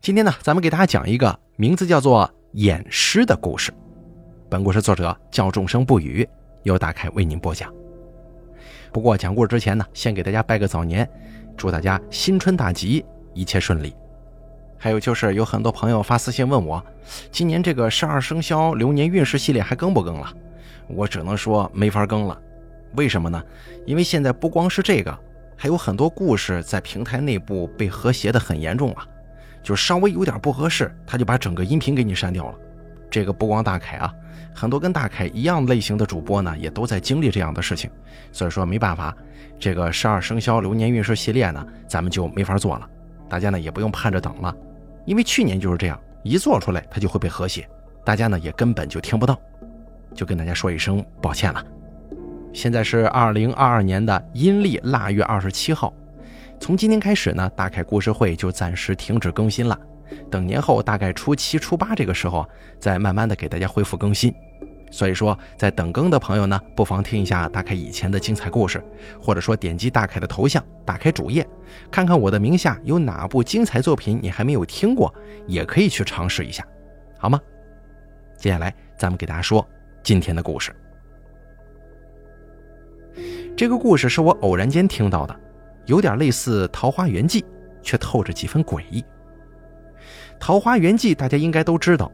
今天呢，咱们给大家讲一个名字叫做“演诗”的故事。本故事作者叫众生不语，由大凯为您播讲。不过讲故事之前呢，先给大家拜个早年，祝大家新春大吉，一切顺利。还有就是有很多朋友发私信问我，今年这个十二生肖流年运势系列还更不更了？我只能说没法更了。为什么呢？因为现在不光是这个，还有很多故事在平台内部被和谐的很严重了，就稍微有点不合适，他就把整个音频给你删掉了。这个不光大凯啊，很多跟大凯一样类型的主播呢，也都在经历这样的事情。所以说没办法，这个十二生肖流年运势系列呢，咱们就没法做了。大家呢也不用盼着等了，因为去年就是这样，一做出来它就会被和谐，大家呢也根本就听不到，就跟大家说一声抱歉了。现在是二零二二年的阴历腊月二十七号，从今天开始呢，大凯故事会就暂时停止更新了。等年后大概初七、初八这个时候，再慢慢的给大家恢复更新。所以说，在等更的朋友呢，不妨听一下大凯以前的精彩故事，或者说点击大凯的头像，打开主页，看看我的名下有哪部精彩作品你还没有听过，也可以去尝试一下，好吗？接下来咱们给大家说今天的故事。这个故事是我偶然间听到的，有点类似《桃花源记》，却透着几分诡异。《桃花源记》大家应该都知道，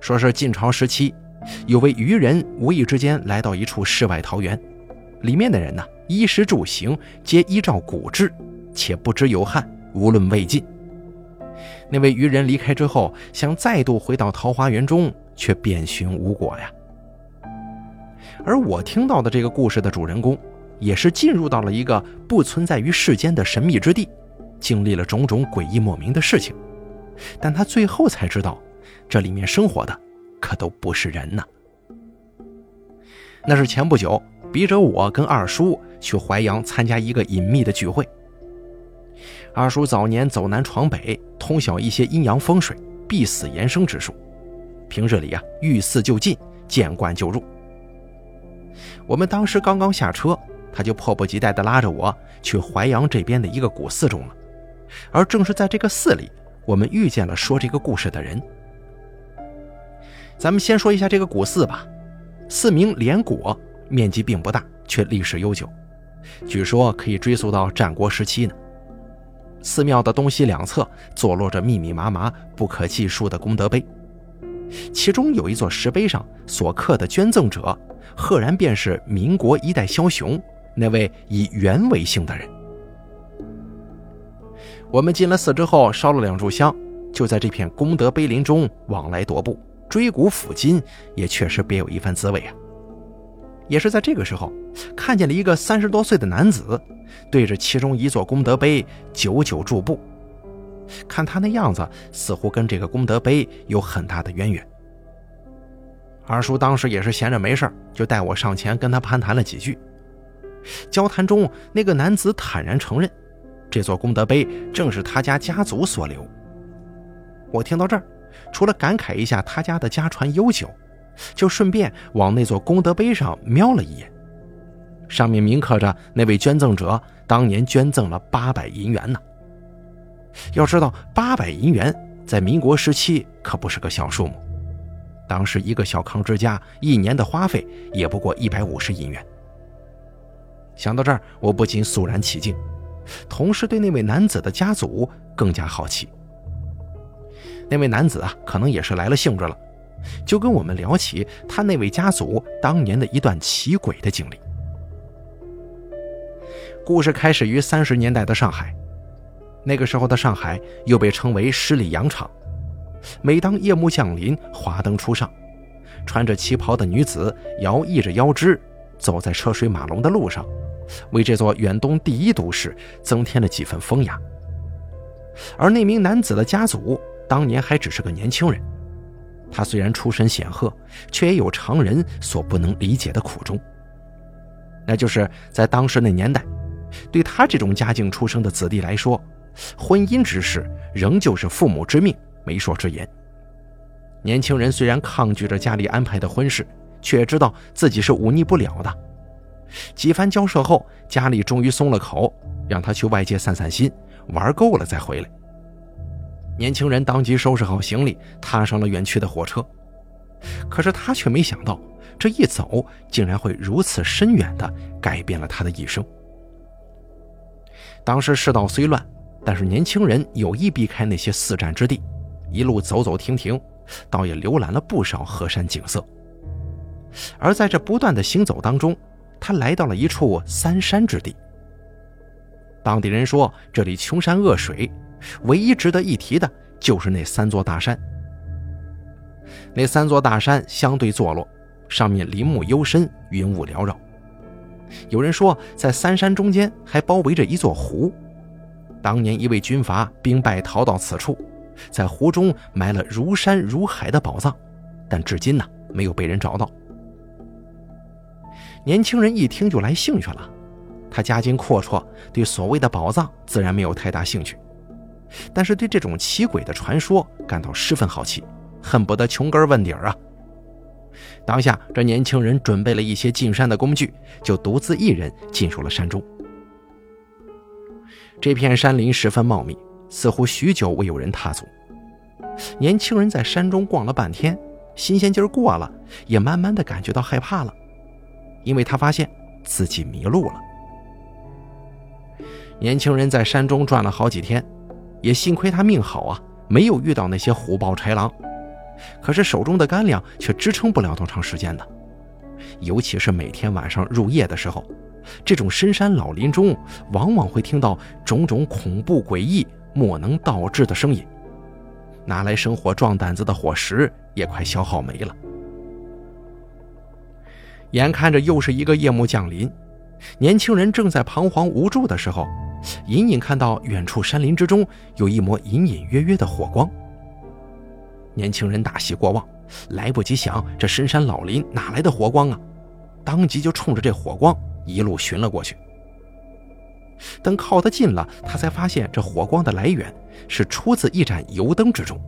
说是晋朝时期，有位渔人无意之间来到一处世外桃源，里面的人呢，衣食住行皆依照古制，且不知有汉，无论魏晋。那位渔人离开之后，想再度回到桃花源中，却遍寻无果呀。而我听到的这个故事的主人公。也是进入到了一个不存在于世间的神秘之地，经历了种种诡异莫名的事情，但他最后才知道，这里面生活的可都不是人呐。那是前不久，笔者我跟二叔去淮阳参加一个隐秘的聚会。二叔早年走南闯北，通晓一些阴阳风水、必死延生之术，平日里呀遇事就进，见惯就入。我们当时刚刚下车。他就迫不及待地拉着我去淮阳这边的一个古寺中了，而正是在这个寺里，我们遇见了说这个故事的人。咱们先说一下这个古寺吧，寺名莲果，面积并不大，却历史悠久，据说可以追溯到战国时期呢。寺庙的东西两侧坐落着密密麻麻、不可计数的功德碑，其中有一座石碑上所刻的捐赠者，赫然便是民国一代枭雄。那位以袁为姓的人，我们进了寺之后，烧了两炷香，就在这片功德碑林中往来踱步，追古抚今，也确实别有一番滋味啊。也是在这个时候，看见了一个三十多岁的男子，对着其中一座功德碑久久驻步，看他那样子，似乎跟这个功德碑有很大的渊源。二叔当时也是闲着没事就带我上前跟他攀谈了几句。交谈中，那个男子坦然承认，这座功德碑正是他家家族所留。我听到这儿，除了感慨一下他家的家传悠久，就顺便往那座功德碑上瞄了一眼，上面铭刻着那位捐赠者当年捐赠了八百银元呢。要知道，八百银元在民国时期可不是个小数目，当时一个小康之家一年的花费也不过一百五十银元。想到这儿，我不禁肃然起敬，同时对那位男子的家族更加好奇。那位男子啊，可能也是来了兴致了，就跟我们聊起他那位家族当年的一段奇诡的经历。故事开始于三十年代的上海，那个时候的上海又被称为十里洋场。每当夜幕降临，华灯初上，穿着旗袍的女子摇曳着腰肢，走在车水马龙的路上。为这座远东第一都市增添了几分风雅。而那名男子的家族当年还只是个年轻人，他虽然出身显赫，却也有常人所不能理解的苦衷。那就是在当时那年代，对他这种家境出生的子弟来说，婚姻之事仍旧是父母之命、媒妁之言。年轻人虽然抗拒着家里安排的婚事，却知道自己是忤逆不了的。几番交涉后，家里终于松了口，让他去外界散散心，玩够了再回来。年轻人当即收拾好行李，踏上了远去的火车。可是他却没想到，这一走竟然会如此深远地改变了他的一生。当时世道虽乱，但是年轻人有意避开那些四战之地，一路走走停停，倒也浏览了不少河山景色。而在这不断的行走当中，他来到了一处三山之地。当地人说，这里穷山恶水，唯一值得一提的就是那三座大山。那三座大山相对坐落，上面林木幽深，云雾缭绕。有人说，在三山中间还包围着一座湖。当年一位军阀兵败逃到此处，在湖中埋了如山如海的宝藏，但至今呢没有被人找到。年轻人一听就来兴趣了，他家境阔绰，对所谓的宝藏自然没有太大兴趣，但是对这种奇诡的传说感到十分好奇，恨不得穷根问底儿啊！当下，这年轻人准备了一些进山的工具，就独自一人进入了山中。这片山林十分茂密，似乎许久未有人踏足。年轻人在山中逛了半天，新鲜劲儿过了，也慢慢的感觉到害怕了。因为他发现自己迷路了。年轻人在山中转了好几天，也幸亏他命好啊，没有遇到那些虎豹豺狼。可是手中的干粮却支撑不了多长时间的，尤其是每天晚上入夜的时候，这种深山老林中往往会听到种种恐怖诡异、莫能道之的声音。拿来生火壮胆子的火石也快消耗没了。眼看着又是一个夜幕降临，年轻人正在彷徨无助的时候，隐隐看到远处山林之中有一抹隐隐约约的火光。年轻人大喜过望，来不及想这深山老林哪来的火光啊，当即就冲着这火光一路寻了过去。等靠得近了，他才发现这火光的来源是出自一盏油灯之中，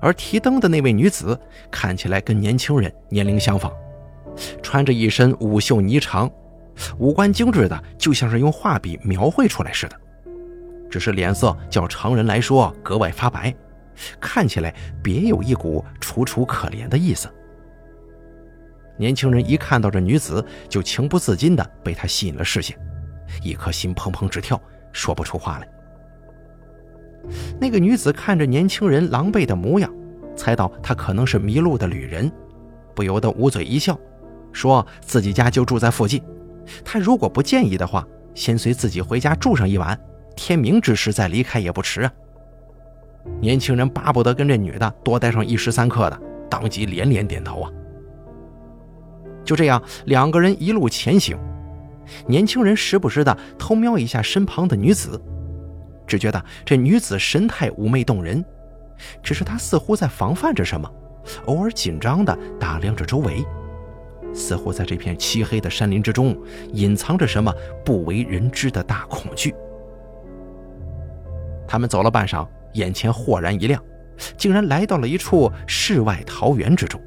而提灯的那位女子看起来跟年轻人年龄相仿。穿着一身舞袖霓裳，五官精致的就像是用画笔描绘出来似的，只是脸色较常人来说格外发白，看起来别有一股楚楚可怜的意思。年轻人一看到这女子，就情不自禁地被她吸引了视线，一颗心砰砰直跳，说不出话来。那个女子看着年轻人狼狈的模样，猜到他可能是迷路的旅人，不由得捂嘴一笑。说自己家就住在附近，他如果不介意的话，先随自己回家住上一晚，天明之时再离开也不迟啊。年轻人巴不得跟这女的多待上一时三刻的，当即连连点头啊。就这样，两个人一路前行，年轻人时不时的偷瞄一下身旁的女子，只觉得这女子神态妩媚动人，只是她似乎在防范着什么，偶尔紧张的打量着周围。似乎在这片漆黑的山林之中，隐藏着什么不为人知的大恐惧。他们走了半晌，眼前豁然一亮，竟然来到了一处世外桃源之中。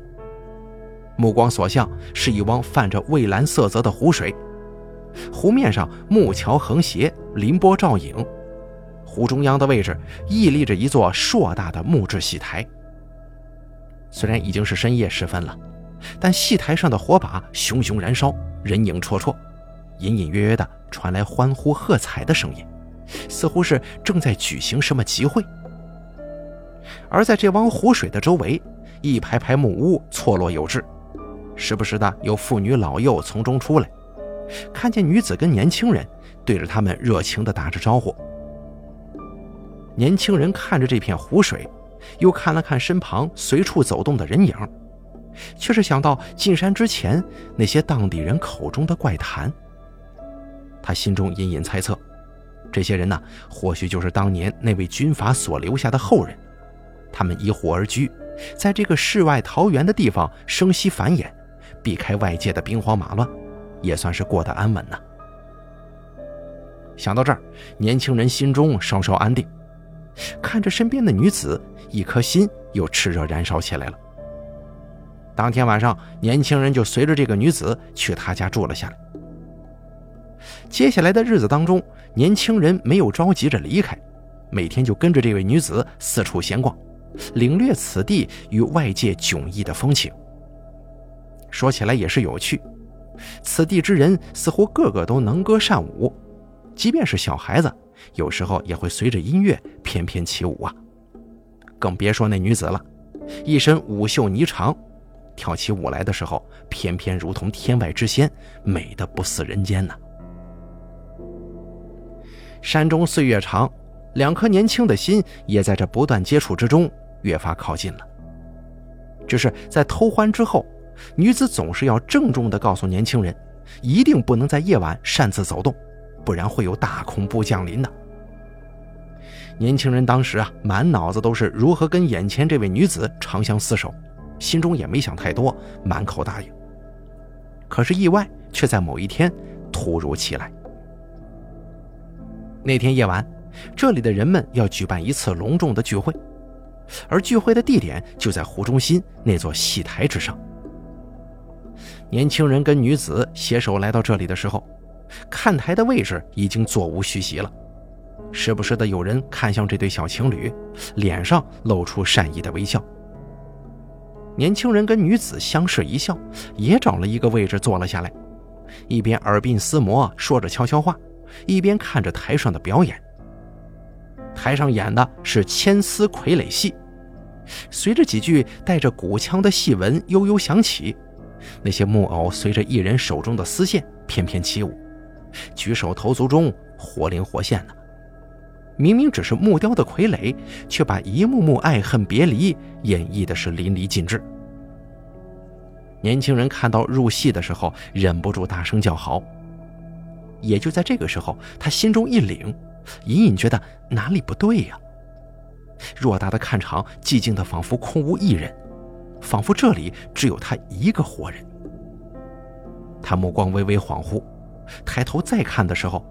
目光所向是一汪泛着蔚蓝色泽的湖水，湖面上木桥横斜，临波照影。湖中央的位置屹立着一座硕大的木质戏台。虽然已经是深夜时分了。但戏台上的火把熊熊燃烧，人影绰绰，隐隐约约的传来欢呼喝彩的声音，似乎是正在举行什么集会。而在这汪湖水的周围，一排排木屋错落有致，时不时的有妇女老幼从中出来，看见女子跟年轻人对着他们热情的打着招呼。年轻人看着这片湖水，又看了看身旁随处走动的人影。却是想到进山之前那些当地人口中的怪谈，他心中隐隐猜测，这些人呢，或许就是当年那位军阀所留下的后人。他们依湖而居，在这个世外桃源的地方生息繁衍，避开外界的兵荒马乱，也算是过得安稳呢。想到这儿，年轻人心中稍稍安定，看着身边的女子，一颗心又炽热燃烧起来了。当天晚上，年轻人就随着这个女子去他家住了下来。接下来的日子当中，年轻人没有着急着离开，每天就跟着这位女子四处闲逛，领略此地与外界迥异的风情。说起来也是有趣，此地之人似乎个个都能歌善舞，即便是小孩子，有时候也会随着音乐翩翩起舞啊。更别说那女子了，一身舞袖霓裳，跳起舞来的时候，偏偏如同天外之仙，美得不似人间呐。山中岁月长，两颗年轻的心也在这不断接触之中越发靠近了。只是在偷欢之后，女子总是要郑重地告诉年轻人，一定不能在夜晚擅自走动，不然会有大恐怖降临的。年轻人当时啊，满脑子都是如何跟眼前这位女子长相厮守，心中也没想太多，满口答应。可是意外却在某一天突如其来。那天夜晚，这里的人们要举办一次隆重的聚会，而聚会的地点就在湖中心那座戏台之上。年轻人跟女子携手来到这里的时候，看台的位置已经座无虚席了，时不时的有人看向这对小情侣，脸上露出善意的微笑。年轻人跟女子相视一笑，也找了一个位置坐了下来，一边耳鬓厮磨，说着悄悄话。一边看着台上的表演，台上演的是千丝傀儡戏，随着几句带着古腔的戏文悠悠响起，那些木偶随着艺人手中的丝线翩翩起舞，举手投足中活灵活现的。明明只是木雕的傀儡，却把一幕幕爱恨别离演绎的是淋漓尽致。年轻人看到入戏的时候，忍不住大声叫好。也就在这个时候，他心中一凛，隐隐觉得哪里不对呀。偌大的看场，寂静的仿佛空无一人，仿佛这里只有他一个活人。他目光微微恍惚，抬头再看的时候，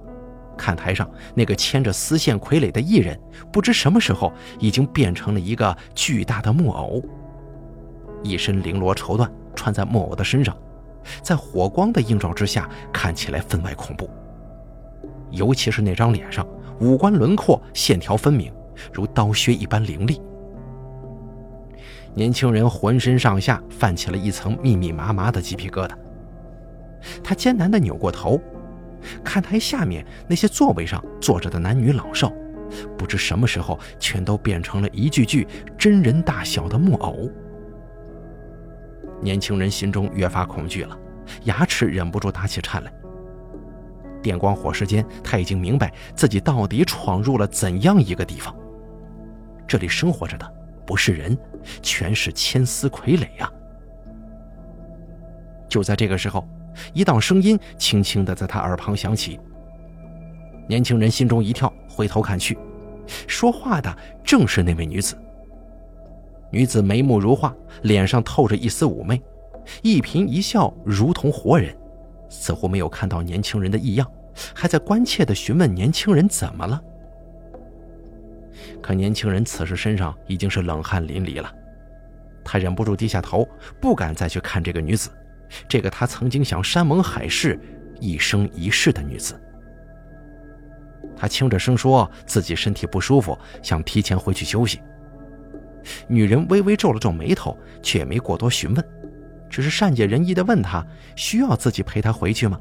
看台上那个牵着丝线傀儡的艺人，不知什么时候已经变成了一个巨大的木偶，一身绫罗绸缎穿在木偶的身上，在火光的映照之下，看起来分外恐怖。尤其是那张脸上，五官轮廓线条分明，如刀削一般凌厉。年轻人浑身上下泛起了一层密密麻麻的鸡皮疙瘩。他艰难地扭过头，看台下面那些座位上坐着的男女老少，不知什么时候全都变成了一具具真人大小的木偶。年轻人心中越发恐惧了，牙齿忍不住打起颤来。电光火石间，他已经明白自己到底闯入了怎样一个地方。这里生活着的不是人，全是千丝傀儡呀！就在这个时候，一道声音轻轻地在他耳旁响起。年轻人心中一跳，回头看去，说话的正是那位女子。女子眉目如画，脸上透着一丝妩媚，一颦一笑如同活人。似乎没有看到年轻人的异样，还在关切地询问年轻人怎么了。可年轻人此时身上已经是冷汗淋漓了，他忍不住低下头，不敢再去看这个女子，这个他曾经想山盟海誓、一生一世的女子。他轻着声说自己身体不舒服，想提前回去休息。女人微微皱了皱眉头，却也没过多询问。只是善解人意地问他：“需要自己陪他回去吗？”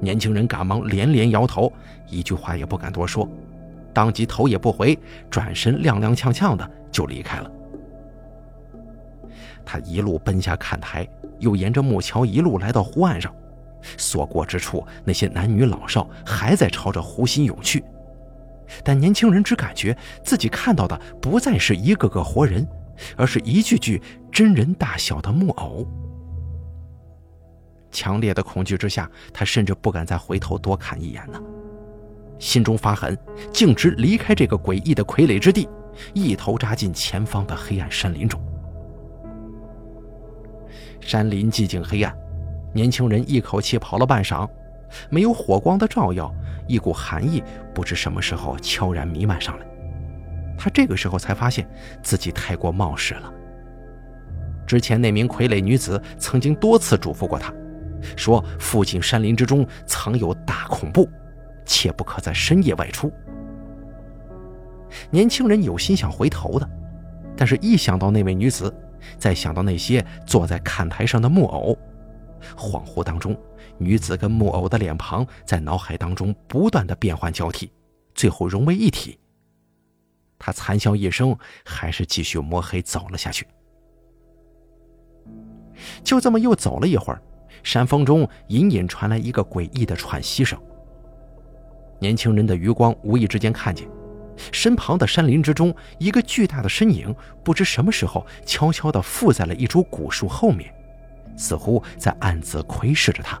年轻人赶忙连连摇头，一句话也不敢多说，当即头也不回，转身踉踉跄跄的就离开了。他一路奔下看台，又沿着木桥一路来到湖岸上，所过之处，那些男女老少还在朝着湖心涌去，但年轻人只感觉自己看到的不再是一个个活人。而是一具具真人大小的木偶。强烈的恐惧之下，他甚至不敢再回头多看一眼呢。心中发狠，径直离开这个诡异的傀儡之地，一头扎进前方的黑暗山林中。山林寂静黑暗，年轻人一口气跑了半晌，没有火光的照耀，一股寒意不知什么时候悄然弥漫上来。他这个时候才发现自己太过冒失了。之前那名傀儡女子曾经多次嘱咐过他，说附近山林之中藏有大恐怖，切不可在深夜外出。年轻人有心想回头的，但是一想到那位女子，再想到那些坐在看台上的木偶，恍惚当中，女子跟木偶的脸庞在脑海当中不断的变换交替，最后融为一体。他惨笑一声，还是继续摸黑走了下去。就这么又走了一会儿，山峰中隐隐传来一个诡异的喘息声。年轻人的余光无意之间看见，身旁的山林之中，一个巨大的身影不知什么时候悄悄地附在了一株古树后面，似乎在暗自窥视着他。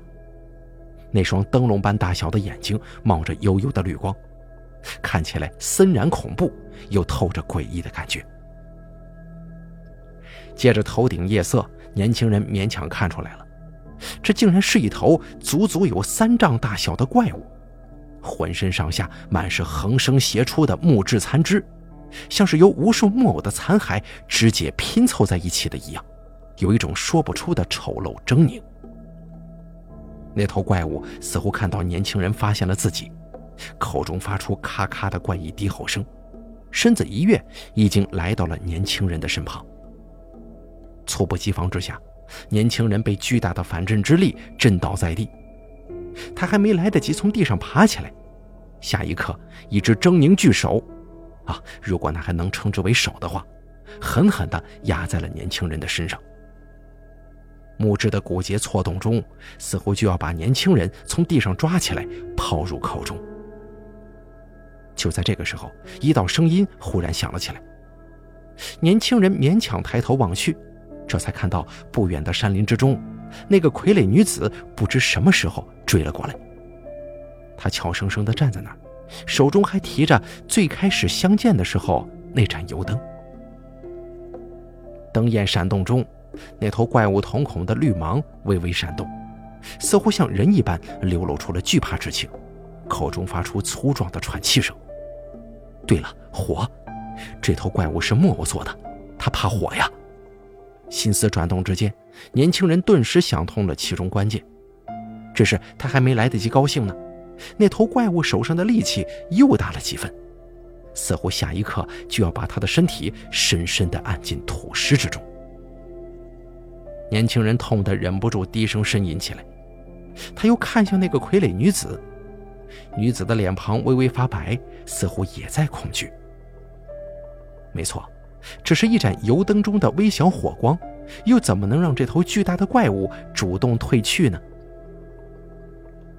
那双灯笼般大小的眼睛冒着幽幽的绿光，看起来森然恐怖，又透着诡异的感觉。借着头顶夜色，年轻人勉强看出来了，这竟然是一头足足有三丈大小的怪物。浑身上下满是横生斜出的木质残肢，像是由无数木偶的残骸肢解拼凑在一起的一样，有一种说不出的丑陋狰狞。那头怪物似乎看到年轻人发现了自己，口中发出咔咔的怪异低吼声，身子一跃，已经来到了年轻人的身旁。猝不及防之下，年轻人被巨大的反震之力震倒在地。他还没来得及从地上爬起来，下一刻，一只狰狞巨手，啊，如果那还能称之为手的话，狠狠地压在了年轻人的身上。木质的骨节错动中，似乎就要把年轻人从地上抓起来抛入口中。就在这个时候，一道声音忽然响了起来。年轻人勉强抬头望去，这才看到不远的山林之中。那个傀儡女子不知什么时候追了过来，她悄声声地站在那儿，手中还提着最开始相见的时候那盏油灯。灯焰闪动中，那头怪物瞳孔的绿芒微微闪动，似乎像人一般流露出了惧怕之情，口中发出粗壮的喘气声。对了，火，这头怪物是木偶做的，它怕火呀。心思转动之间，年轻人顿时想通了其中关键。只是他还没来得及高兴呢，那头怪物手上的力气又大了几分，似乎下一刻就要把他的身体深深地按进土石之中。年轻人痛得忍不住低声呻吟起来。他又看向那个傀儡女子，女子的脸庞微微发白，似乎也在恐惧。没错。只是一盏油灯中的微小火光，又怎么能让这头巨大的怪物主动退去呢？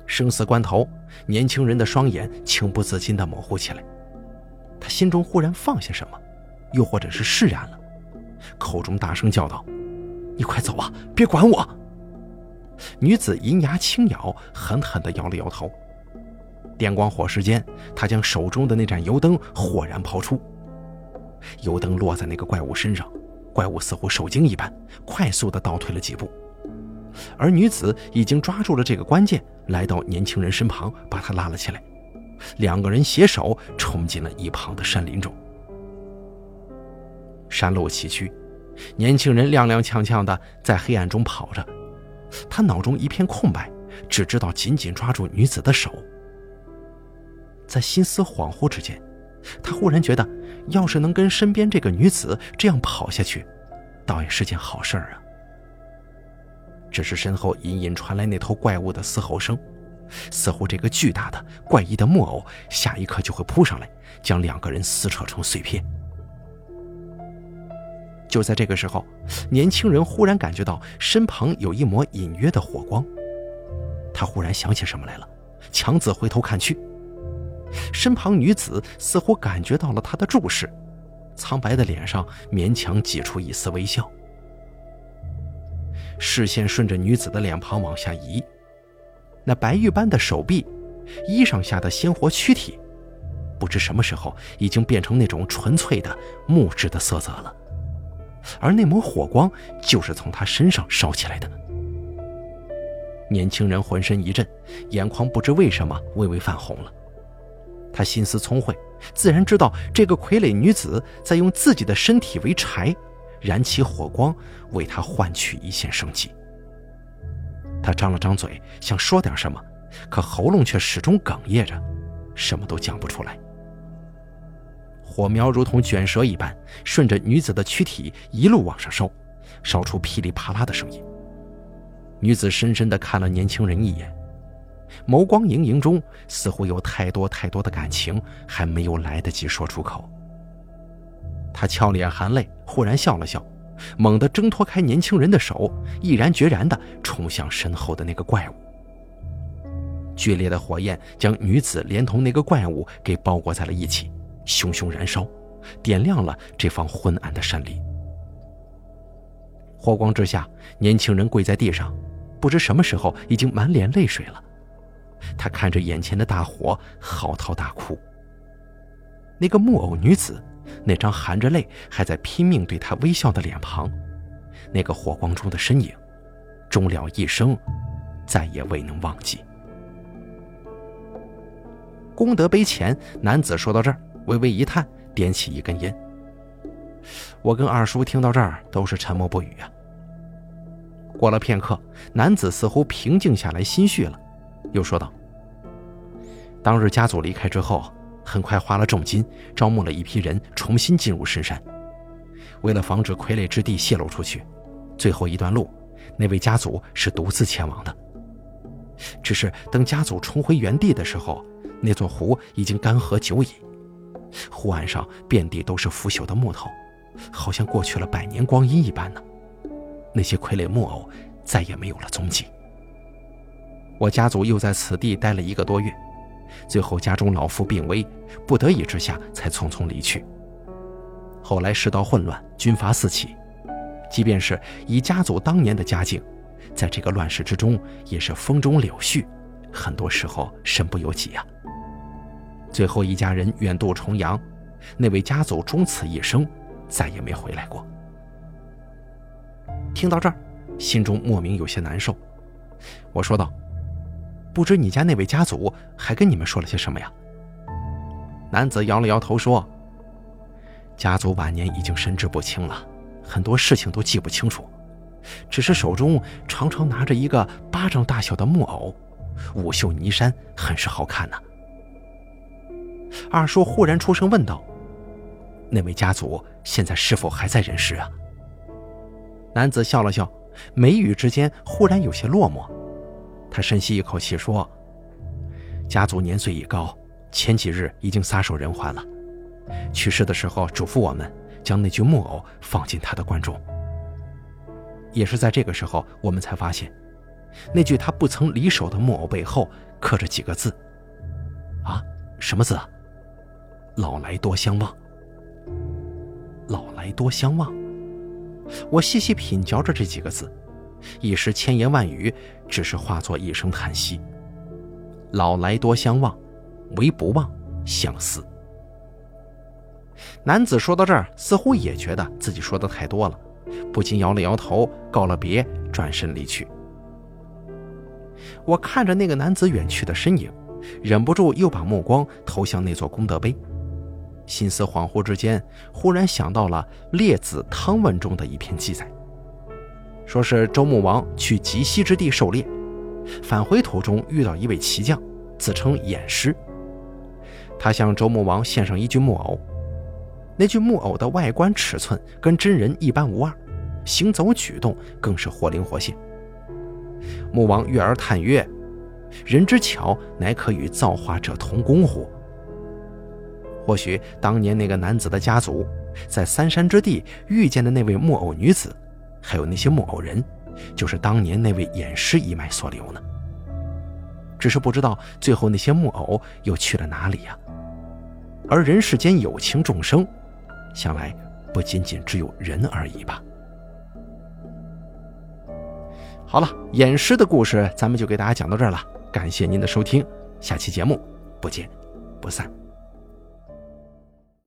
生死关头，年轻人的双眼情不自禁地模糊起来，他心中忽然放下什么，又或者是释然了，口中大声叫道：“你快走啊，别管我！”女子银牙轻咬，狠狠地摇了摇头。电光火石间，她将手中的那盏油灯豁然抛出。油灯落在那个怪物身上，怪物似乎受惊一般，快速地倒退了几步。而女子已经抓住了这个关键，来到年轻人身旁，把他拉了起来。两个人携手冲进了一旁的山林中。山路崎岖，年轻人踉踉跄跄地在黑暗中跑着，他脑中一片空白，只知道紧紧抓住女子的手。在心思恍惚之间，他忽然觉得。要是能跟身边这个女子这样跑下去，倒也是件好事儿啊。只是身后隐隐传来那头怪物的嘶吼声，似乎这个巨大的怪异的木偶下一刻就会扑上来，将两个人撕扯成碎片。就在这个时候，年轻人忽然感觉到身旁有一抹隐约的火光，他忽然想起什么来了，强子回头看去。身旁女子似乎感觉到了他的注视，苍白的脸上勉强挤出一丝微笑。视线顺着女子的脸庞往下移，那白玉般的手臂，衣裳下的鲜活躯体，不知什么时候已经变成那种纯粹的木质的色泽了，而那抹火光就是从他身上烧起来的。年轻人浑身一震，眼眶不知为什么微微泛红了。他心思聪慧，自然知道这个傀儡女子在用自己的身体为柴，燃起火光，为他换取一线生机。他张了张嘴，想说点什么，可喉咙却始终哽咽着，什么都讲不出来。火苗如同卷舌一般，顺着女子的躯体一路往上烧，烧出噼里啪啦的声音。女子深深地看了年轻人一眼，眸光盈盈中似乎有太多太多的感情还没有来得及说出口。她俏脸含泪，忽然笑了笑，猛地挣脱开年轻人的手，毅然决然地冲向身后的那个怪物。剧烈的火焰将女子连同那个怪物给包裹在了一起，熊熊燃烧，点亮了这方昏暗的山林。火光之下，年轻人跪在地上，不知什么时候已经满脸泪水了。他看着眼前的大火，嚎啕大哭。那个木偶女子，那张含着泪还在拼命对他微笑的脸庞，那个火光中的身影，终了一生，再也未能忘记。功德碑前，男子说到这儿，微微一叹，点起一根烟。我跟二叔听到这儿，都是沉默不语啊。过了片刻，男子似乎平静下来，心绪了，又说道：“当日家族离开之后，很快花了重金，招募了一批人，重新进入深山。为了防止傀儡之地泄露出去，最后一段路，那位家族是独自前往的。只是等家族重回原地的时候。”那座湖已经干涸久矣，湖岸上遍地都是腐朽的木头，好像过去了百年光阴一般呢。那些傀儡木偶再也没有了踪迹。我家族又在此地待了一个多月，最后家中老父病危，不得已之下才匆匆离去。后来世道混乱，军阀四起，即便是以家族当年的家境，在这个乱世之中也是风中柳絮，很多时候身不由己呀。最后一家人远渡重洋，那位家族终此一生，再也没回来过。听到这儿，心中莫名有些难受。我说道：“不知你家那位家族还跟你们说了些什么呀？”男子摇了摇头说：“家族晚年已经神志不清了，很多事情都记不清楚，只是手中常常拿着一个巴掌大小的木偶，舞袖霓衫，很是好看呢。”二叔忽然出声问道：“那位家族现在是否还在人世啊？”男子笑了笑，眉宇之间忽然有些落寞。他深吸一口气说：“家族年岁已高，前几日已经撒手人寰了。去世的时候嘱咐我们将那具木偶放进他的棺中。也是在这个时候，我们才发现，那具他不曾离手的木偶背后刻着几个字。啊，什么字啊？”老来多相望，老来多相望。我细细品嚼着这几个字，一时千言万语，只是化作一声叹息。老来多相望，唯不忘相思。男子说到这儿，似乎也觉得自己说的太多了，不禁摇了摇头，告了别，转身离去。我看着那个男子远去的身影，忍不住又把目光投向那座功德碑。心思恍惚之间，忽然想到了《列子汤问》中的一篇记载，说是周穆王去极西之地狩猎，返回途中遇到一位骑将，自称偃师。他向周穆王献上一具木偶，那具木偶的外观尺寸跟真人一般无二，行走举动更是活灵活现。穆王悦而叹曰：“人之巧，乃可与造化者同工乎？”或许当年那个男子的家族，在三山之地遇见的那位木偶女子，还有那些木偶人，就是当年那位偃师一脉所留呢。只是不知道最后那些木偶又去了哪里呀？而人世间有情众生，想来不仅仅只有人而已吧。好了，偃师的故事咱们就给大家讲到这儿了，感谢您的收听，下期节目不见不散。